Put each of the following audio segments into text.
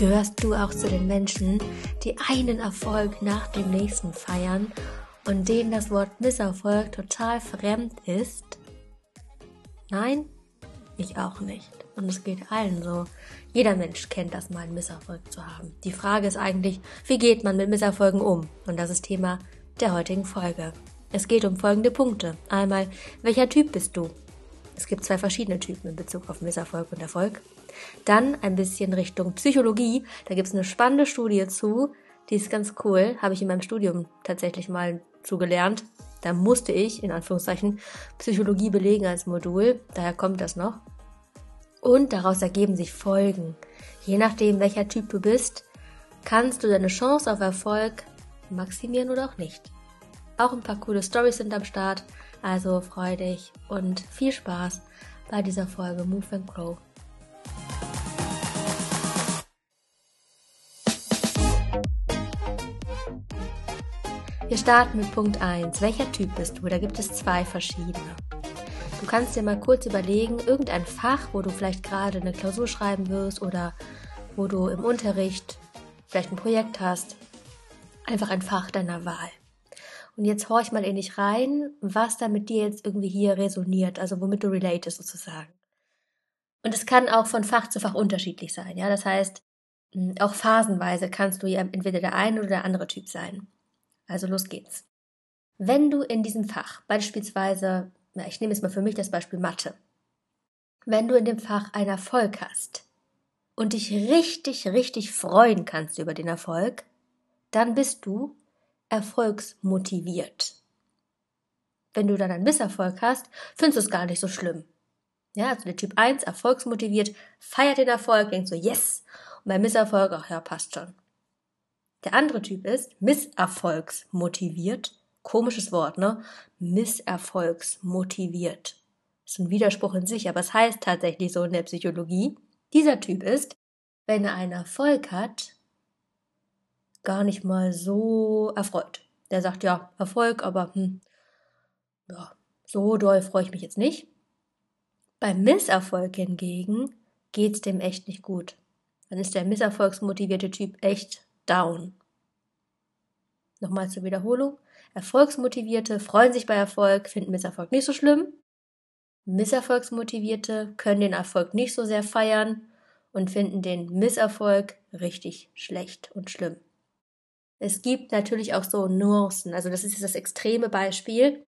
Gehörst du auch zu den Menschen, die einen Erfolg nach dem nächsten feiern und denen das Wort Misserfolg total fremd ist? Nein? Ich auch nicht. Und es geht allen so. Jeder Mensch kennt das mal, einen Misserfolg zu haben. Die Frage ist eigentlich, wie geht man mit Misserfolgen um? Und das ist Thema der heutigen Folge. Es geht um folgende Punkte. Einmal, welcher Typ bist du? Es gibt zwei verschiedene Typen in Bezug auf Misserfolg und Erfolg. Dann ein bisschen Richtung Psychologie. Da gibt es eine spannende Studie zu. Die ist ganz cool. Habe ich in meinem Studium tatsächlich mal zugelernt. Da musste ich, in Anführungszeichen, Psychologie belegen als Modul. Daher kommt das noch. Und daraus ergeben sich Folgen. Je nachdem, welcher Typ du bist, kannst du deine Chance auf Erfolg maximieren oder auch nicht. Auch ein paar coole Stories sind am Start, also freu dich und viel Spaß bei dieser Folge Move and Grow. Wir starten mit Punkt 1. Welcher Typ bist du? Da gibt es zwei verschiedene. Du kannst dir mal kurz überlegen, irgendein Fach, wo du vielleicht gerade eine Klausur schreiben wirst oder wo du im Unterricht vielleicht ein Projekt hast. Einfach ein Fach deiner Wahl. Und jetzt horch mal in dich rein, was da mit dir jetzt irgendwie hier resoniert, also womit du relatest sozusagen. Und es kann auch von Fach zu Fach unterschiedlich sein, ja. Das heißt, hm, auch phasenweise kannst du ja entweder der eine oder der andere Typ sein. Also los geht's. Wenn du in diesem Fach beispielsweise, na, ich nehme jetzt mal für mich das Beispiel Mathe, wenn du in dem Fach einen Erfolg hast und dich richtig, richtig freuen kannst über den Erfolg, dann bist du erfolgsmotiviert. Wenn du dann einen Misserfolg hast, findest du es gar nicht so schlimm. Ja, also der Typ 1, erfolgsmotiviert, feiert den Erfolg, denkt so, yes. Und beim Misserfolg, ach ja, passt schon. Der andere Typ ist misserfolgsmotiviert. Komisches Wort, ne? Misserfolgsmotiviert. ist ein Widerspruch in sich, aber es heißt tatsächlich so in der Psychologie. Dieser Typ ist, wenn er einen Erfolg hat, gar nicht mal so erfreut. Der sagt, ja, Erfolg, aber hm, ja, so doll freue ich mich jetzt nicht. Beim Misserfolg hingegen geht's dem echt nicht gut. Dann ist der misserfolgsmotivierte Typ echt down. Nochmal zur Wiederholung. Erfolgsmotivierte freuen sich bei Erfolg, finden Misserfolg nicht so schlimm. Misserfolgsmotivierte können den Erfolg nicht so sehr feiern und finden den Misserfolg richtig schlecht und schlimm. Es gibt natürlich auch so Nuancen. Also das ist jetzt das extreme Beispiel.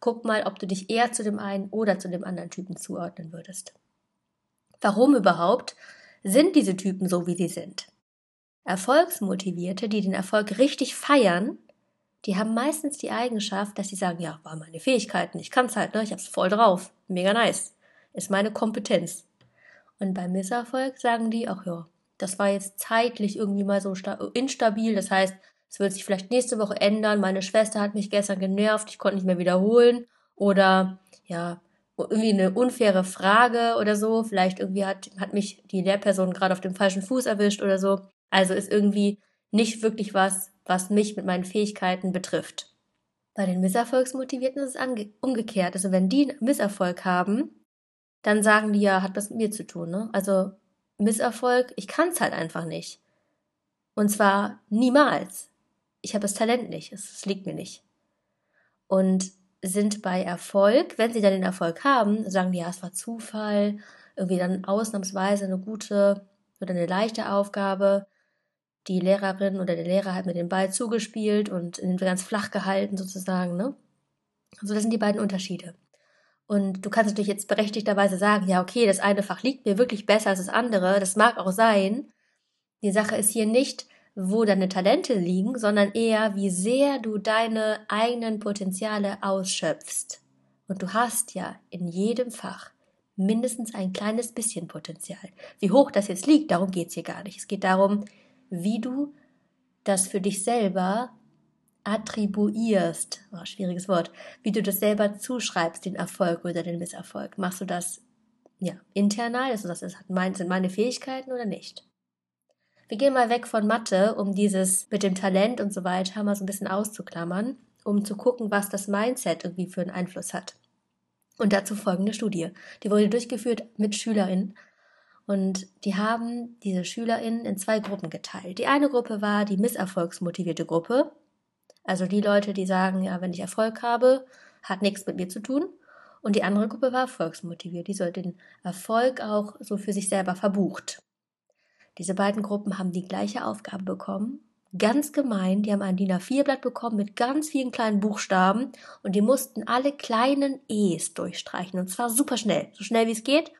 Guck mal, ob du dich eher zu dem einen oder zu dem anderen Typen zuordnen würdest. Warum überhaupt sind diese Typen so, wie sie sind? Erfolgsmotivierte, die den Erfolg richtig feiern, die haben meistens die Eigenschaft, dass sie sagen, ja, war meine Fähigkeiten, ich kann's halt, ne, ich hab's voll drauf, mega nice, ist meine Kompetenz. Und beim Misserfolg sagen die, ach ja, das war jetzt zeitlich irgendwie mal so instabil, das heißt, es wird sich vielleicht nächste Woche ändern. Meine Schwester hat mich gestern genervt, ich konnte nicht mehr wiederholen. Oder ja, irgendwie eine unfaire Frage oder so. Vielleicht irgendwie hat, hat mich die Lehrperson gerade auf dem falschen Fuß erwischt oder so. Also ist irgendwie nicht wirklich was, was mich mit meinen Fähigkeiten betrifft. Bei den Misserfolgsmotivierten ist es umgekehrt. Also wenn die einen Misserfolg haben, dann sagen die ja, hat was mit mir zu tun. Ne? Also Misserfolg, ich kann es halt einfach nicht. Und zwar niemals ich habe das Talent nicht, es, liegt mir nicht. Und sind bei Erfolg, wenn sie dann den Erfolg haben, sagen die, ja, es war Zufall, irgendwie dann ausnahmsweise eine gute oder eine leichte Aufgabe. Die Lehrerin oder der Lehrer hat mir den Ball zugespielt und ganz flach gehalten sozusagen, ne? Also das sind die beiden Unterschiede. Und du kannst natürlich jetzt berechtigterweise sagen, ja, okay, das eine Fach liegt mir wirklich besser als das andere. Das mag auch sein. Die Sache ist hier nicht, wo deine Talente liegen, sondern eher, wie sehr du deine eigenen Potenziale ausschöpfst. Und du hast ja in jedem Fach mindestens ein kleines bisschen Potenzial. Wie hoch das jetzt liegt, darum geht's hier gar nicht. Es geht darum, wie du das für dich selber attribuierst, oh, schwieriges Wort, wie du das selber zuschreibst, den Erfolg oder den Misserfolg. Machst du das ja internal, also das sind meine Fähigkeiten oder nicht? Wir gehen mal weg von Mathe, um dieses mit dem Talent und so weiter mal so ein bisschen auszuklammern, um zu gucken, was das Mindset irgendwie für einen Einfluss hat. Und dazu folgende Studie. Die wurde durchgeführt mit SchülerInnen. Und die haben diese SchülerInnen in zwei Gruppen geteilt. Die eine Gruppe war die misserfolgsmotivierte Gruppe. Also die Leute, die sagen, ja, wenn ich Erfolg habe, hat nichts mit mir zu tun. Und die andere Gruppe war erfolgsmotiviert. Die soll den Erfolg auch so für sich selber verbucht. Diese beiden Gruppen haben die gleiche Aufgabe bekommen. Ganz gemein, die haben ein DIN A4-Blatt bekommen mit ganz vielen kleinen Buchstaben und die mussten alle kleinen E's durchstreichen. Und zwar super schnell, so schnell wie es geht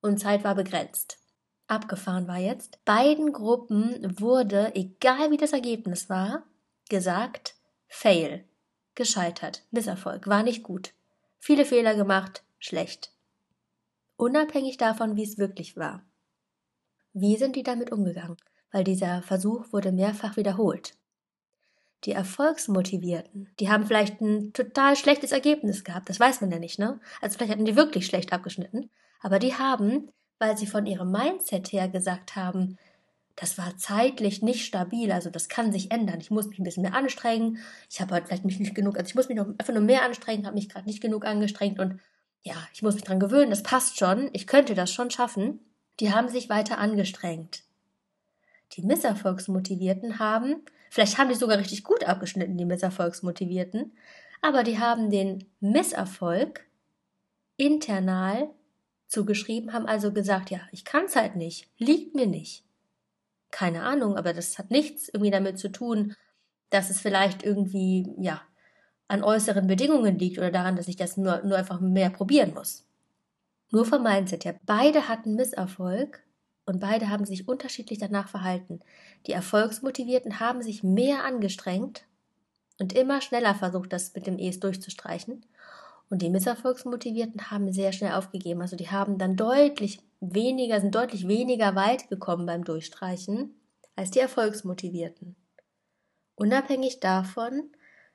und Zeit war begrenzt. Abgefahren war jetzt. Beiden Gruppen wurde, egal wie das Ergebnis war, gesagt, fail, gescheitert, Misserfolg, war nicht gut. Viele Fehler gemacht, schlecht. Unabhängig davon, wie es wirklich war. Wie sind die damit umgegangen? Weil dieser Versuch wurde mehrfach wiederholt. Die Erfolgsmotivierten, die haben vielleicht ein total schlechtes Ergebnis gehabt, das weiß man ja nicht, ne? Also vielleicht hatten die wirklich schlecht abgeschnitten, aber die haben, weil sie von ihrem Mindset her gesagt haben, das war zeitlich nicht stabil, also das kann sich ändern. Ich muss mich ein bisschen mehr anstrengen. Ich habe halt vielleicht mich nicht genug, also ich muss mich noch einfach nur mehr anstrengen, habe mich gerade nicht genug angestrengt und ja, ich muss mich dran gewöhnen, das passt schon, ich könnte das schon schaffen. Die haben sich weiter angestrengt. Die Misserfolgsmotivierten haben, vielleicht haben die sogar richtig gut abgeschnitten, die Misserfolgsmotivierten, aber die haben den Misserfolg internal zugeschrieben, haben also gesagt, ja, ich kann's halt nicht, liegt mir nicht. Keine Ahnung, aber das hat nichts irgendwie damit zu tun, dass es vielleicht irgendwie, ja, an äußeren Bedingungen liegt oder daran, dass ich das nur, nur einfach mehr probieren muss. Nur vom Mindset her. Beide hatten Misserfolg und beide haben sich unterschiedlich danach verhalten. Die Erfolgsmotivierten haben sich mehr angestrengt und immer schneller versucht, das mit dem Es durchzustreichen. Und die Misserfolgsmotivierten haben sehr schnell aufgegeben. Also die haben dann deutlich weniger, sind deutlich weniger weit gekommen beim Durchstreichen als die Erfolgsmotivierten. Unabhängig davon,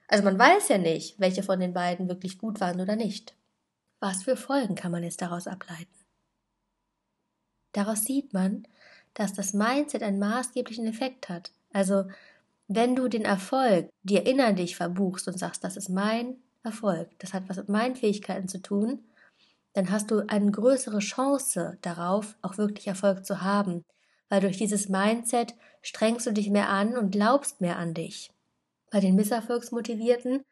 also man weiß ja nicht, welche von den beiden wirklich gut waren oder nicht. Was für Folgen kann man jetzt daraus ableiten? Daraus sieht man, dass das Mindset einen maßgeblichen Effekt hat. Also, wenn du den Erfolg dir innerlich verbuchst und sagst, das ist mein Erfolg, das hat was mit meinen Fähigkeiten zu tun, dann hast du eine größere Chance darauf, auch wirklich Erfolg zu haben, weil durch dieses Mindset strengst du dich mehr an und glaubst mehr an dich. Bei den Misserfolgsmotivierten,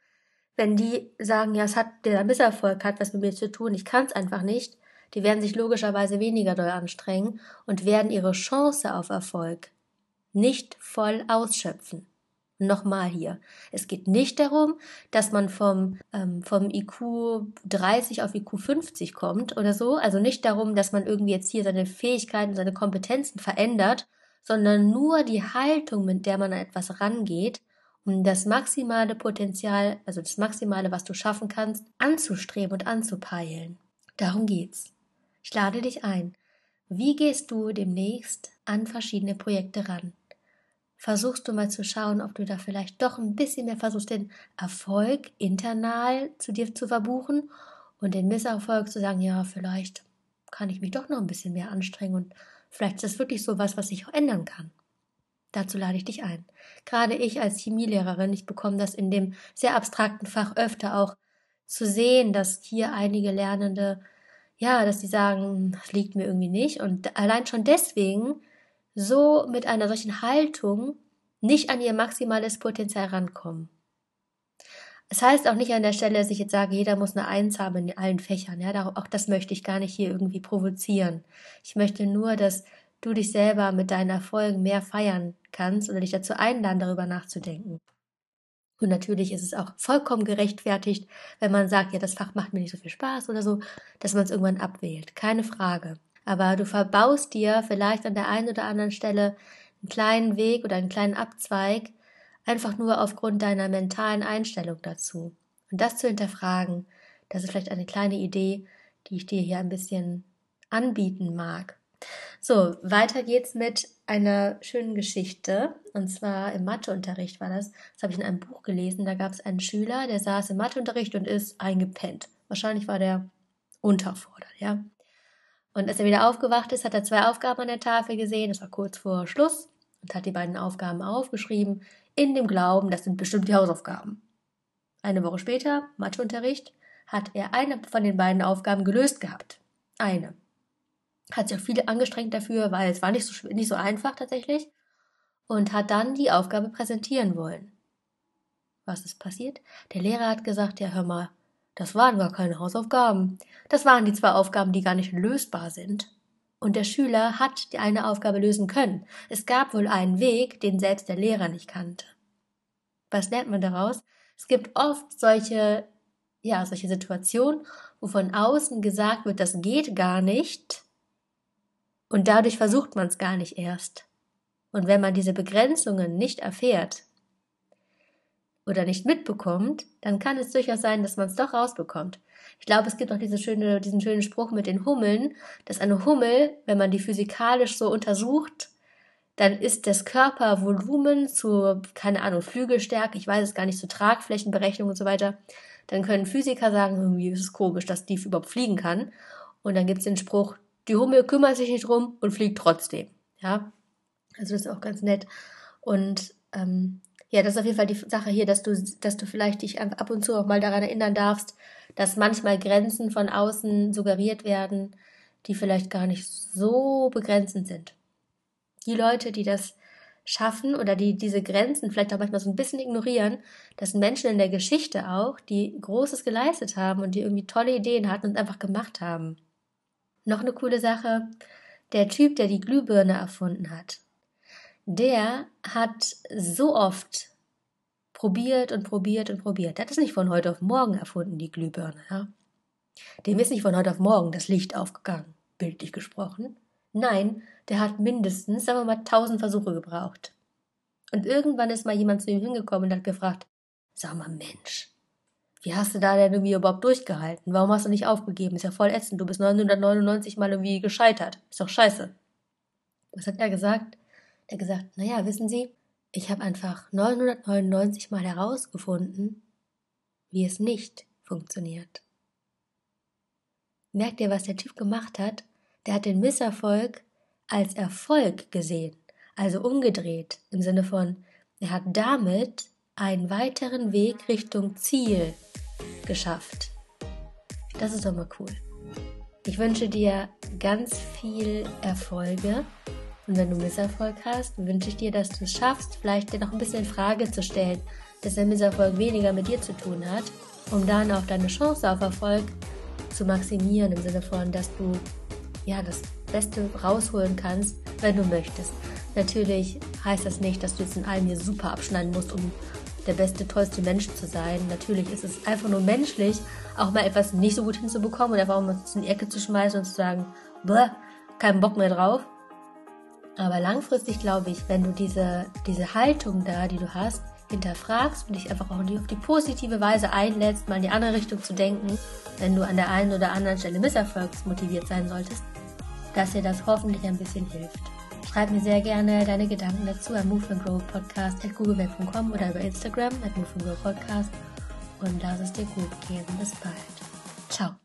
wenn die sagen, ja, es hat der Misserfolg hat was mit mir zu tun, ich kann es einfach nicht, die werden sich logischerweise weniger doll anstrengen und werden ihre Chance auf Erfolg nicht voll ausschöpfen. Nochmal hier. Es geht nicht darum, dass man vom, ähm, vom IQ 30 auf IQ 50 kommt oder so. Also nicht darum, dass man irgendwie jetzt hier seine Fähigkeiten, seine Kompetenzen verändert, sondern nur die Haltung, mit der man an etwas rangeht, um das maximale Potenzial, also das Maximale, was du schaffen kannst, anzustreben und anzupeilen. Darum geht's. Ich lade dich ein. Wie gehst du demnächst an verschiedene Projekte ran? Versuchst du mal zu schauen, ob du da vielleicht doch ein bisschen mehr versuchst, den Erfolg internal zu dir zu verbuchen und den Misserfolg zu sagen, ja, vielleicht kann ich mich doch noch ein bisschen mehr anstrengen und vielleicht ist das wirklich so was, was sich auch ändern kann. Dazu lade ich dich ein. Gerade ich als Chemielehrerin, ich bekomme das in dem sehr abstrakten Fach öfter auch zu sehen, dass hier einige Lernende, ja, dass sie sagen, das liegt mir irgendwie nicht und allein schon deswegen so mit einer solchen Haltung nicht an ihr maximales Potenzial rankommen. Es heißt auch nicht an der Stelle, dass ich jetzt sage, jeder muss eine Eins haben in allen Fächern. Ja, auch das möchte ich gar nicht hier irgendwie provozieren. Ich möchte nur, dass du dich selber mit deinen Erfolgen mehr feiern kannst oder dich dazu einladen, darüber nachzudenken. Und natürlich ist es auch vollkommen gerechtfertigt, wenn man sagt, ja, das Fach macht mir nicht so viel Spaß oder so, dass man es irgendwann abwählt. Keine Frage aber du verbaust dir vielleicht an der einen oder anderen Stelle einen kleinen Weg oder einen kleinen Abzweig, einfach nur aufgrund deiner mentalen Einstellung dazu. Und das zu hinterfragen, das ist vielleicht eine kleine Idee, die ich dir hier ein bisschen anbieten mag. So, weiter geht's mit einer schönen Geschichte. Und zwar im Matheunterricht war das. Das habe ich in einem Buch gelesen. Da gab es einen Schüler, der saß im Matheunterricht und ist eingepennt. Wahrscheinlich war der unterfordert, ja. Und als er wieder aufgewacht ist, hat er zwei Aufgaben an der Tafel gesehen. Das war kurz vor Schluss und hat die beiden Aufgaben aufgeschrieben, in dem Glauben, das sind bestimmt die Hausaufgaben. Eine Woche später, Matheunterricht, hat er eine von den beiden Aufgaben gelöst gehabt. Eine. Hat sich auch viele angestrengt dafür, weil es war nicht so, nicht so einfach tatsächlich. Und hat dann die Aufgabe präsentieren wollen. Was ist passiert? Der Lehrer hat gesagt, ja hör mal, das waren gar keine Hausaufgaben. Das waren die zwei Aufgaben, die gar nicht lösbar sind. Und der Schüler hat die eine Aufgabe lösen können. Es gab wohl einen Weg, den selbst der Lehrer nicht kannte. Was lernt man daraus? Es gibt oft solche, ja, solche Situationen, wo von außen gesagt wird, das geht gar nicht. Und dadurch versucht man es gar nicht erst. Und wenn man diese Begrenzungen nicht erfährt, oder nicht mitbekommt, dann kann es durchaus sein, dass man es doch rausbekommt. Ich glaube, es gibt auch diese schöne, diesen schönen Spruch mit den Hummeln, dass eine Hummel, wenn man die physikalisch so untersucht, dann ist das Körpervolumen zu, keine Ahnung, Flügelstärke, ich weiß es gar nicht, zu Tragflächenberechnung und so weiter, dann können Physiker sagen, irgendwie ist es komisch, dass die überhaupt fliegen kann. Und dann gibt es den Spruch, die Hummel kümmert sich nicht drum und fliegt trotzdem. Ja, also das ist auch ganz nett. Und ähm, ja, das ist auf jeden Fall die Sache hier, dass du, dass du vielleicht dich ab und zu auch mal daran erinnern darfst, dass manchmal Grenzen von außen suggeriert werden, die vielleicht gar nicht so begrenzend sind. Die Leute, die das schaffen oder die diese Grenzen vielleicht auch manchmal so ein bisschen ignorieren, das sind Menschen in der Geschichte auch, die Großes geleistet haben und die irgendwie tolle Ideen hatten und einfach gemacht haben. Noch eine coole Sache, der Typ, der die Glühbirne erfunden hat, der hat so oft probiert und probiert und probiert. Der hat es nicht von heute auf morgen erfunden, die Glühbirne. Ja? Dem ist nicht von heute auf morgen das Licht aufgegangen, bildlich gesprochen. Nein, der hat mindestens, sagen wir mal, tausend Versuche gebraucht. Und irgendwann ist mal jemand zu ihm hingekommen und hat gefragt, sag mal Mensch, wie hast du da denn irgendwie überhaupt durchgehalten? Warum hast du nicht aufgegeben? Ist ja voll ätzend, du bist 999 Mal irgendwie gescheitert. Ist doch scheiße. Was hat er gesagt? Er gesagt, naja, wissen Sie, ich habe einfach 999 Mal herausgefunden, wie es nicht funktioniert. Merkt ihr, was der Typ gemacht hat? Der hat den Misserfolg als Erfolg gesehen, also umgedreht, im Sinne von, er hat damit einen weiteren Weg Richtung Ziel geschafft. Das ist doch mal cool. Ich wünsche dir ganz viel Erfolge und wenn du Misserfolg hast, wünsche ich dir, dass du es schaffst, vielleicht dir noch ein bisschen in Frage zu stellen, dass der Misserfolg weniger mit dir zu tun hat, um dann auch deine Chance auf Erfolg zu maximieren, im Sinne von, dass du ja das Beste rausholen kannst, wenn du möchtest. Natürlich heißt das nicht, dass du jetzt in allem hier super abschneiden musst, um der beste, tollste Mensch zu sein. Natürlich ist es einfach nur menschlich, auch mal etwas nicht so gut hinzubekommen oder einfach mal in die Ecke zu schmeißen und zu sagen, keinen Bock mehr drauf. Aber langfristig glaube ich, wenn du diese, diese Haltung da, die du hast, hinterfragst und dich einfach auch auf die positive Weise einlädst, mal in die andere Richtung zu denken, wenn du an der einen oder anderen Stelle misserfolgsmotiviert sein solltest, dass dir das hoffentlich ein bisschen hilft. Schreib mir sehr gerne deine Gedanken dazu an Move and Grow Podcast at googleweb.com oder über Instagram at Move and Grow Podcast und lass es dir gut gehen. Bis bald. Ciao.